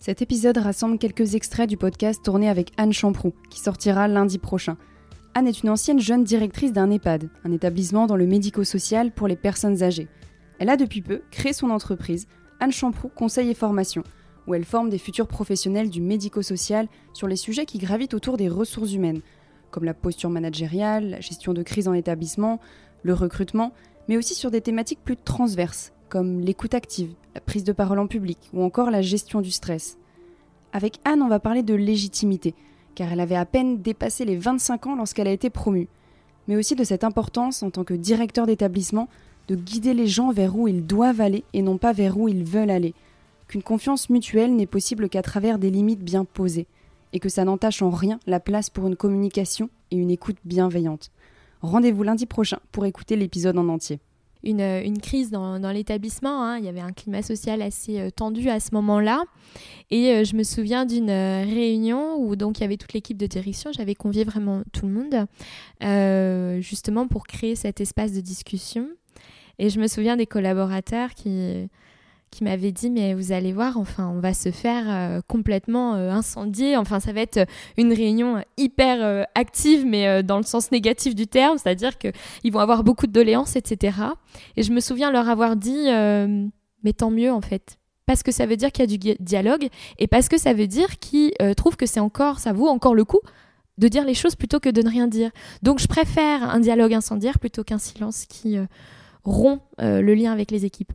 Cet épisode rassemble quelques extraits du podcast tourné avec Anne Champroux, qui sortira lundi prochain. Anne est une ancienne jeune directrice d'un EHPAD, un établissement dans le médico-social pour les personnes âgées. Elle a depuis peu créé son entreprise, Anne Champroux Conseil et Formation, où elle forme des futurs professionnels du médico-social sur les sujets qui gravitent autour des ressources humaines, comme la posture managériale, la gestion de crise en établissement, le recrutement, mais aussi sur des thématiques plus transverses, comme l'écoute active, la prise de parole en public ou encore la gestion du stress. Avec Anne, on va parler de légitimité, car elle avait à peine dépassé les 25 ans lorsqu'elle a été promue, mais aussi de cette importance en tant que directeur d'établissement de guider les gens vers où ils doivent aller et non pas vers où ils veulent aller, qu'une confiance mutuelle n'est possible qu'à travers des limites bien posées, et que ça n'entache en rien la place pour une communication et une écoute bienveillante. Rendez-vous lundi prochain pour écouter l'épisode en entier une, une crise dans, l'établissement. Hein. Il y avait un climat social assez euh, tendu à ce moment-là. Et euh, je me souviens d'une euh, réunion où donc il y avait toute l'équipe de direction. J'avais convié vraiment tout le monde, justement pour créer cet espace de discussion. Et je me souviens des collaborateurs qui qui m'avait dit mais vous allez voir enfin on va se faire euh, complètement euh, incendier. Enfin ça va être une réunion hyper euh, active mais dans le sens négatif du terme c'est-à-dire que ils vont avoir beaucoup de doléances etc et je me souviens leur avoir dit mais tant mieux en fait. Parce que ça veut dire qu'il y a du dialogue et parce que ça veut dire qu'ils trouvent que c'est encore ça vaut encore le coup de dire les choses plutôt que de ne rien dire. Donc je préfère un dialogue incendiaire plutôt qu'un silence qui rompt le lien avec les équipes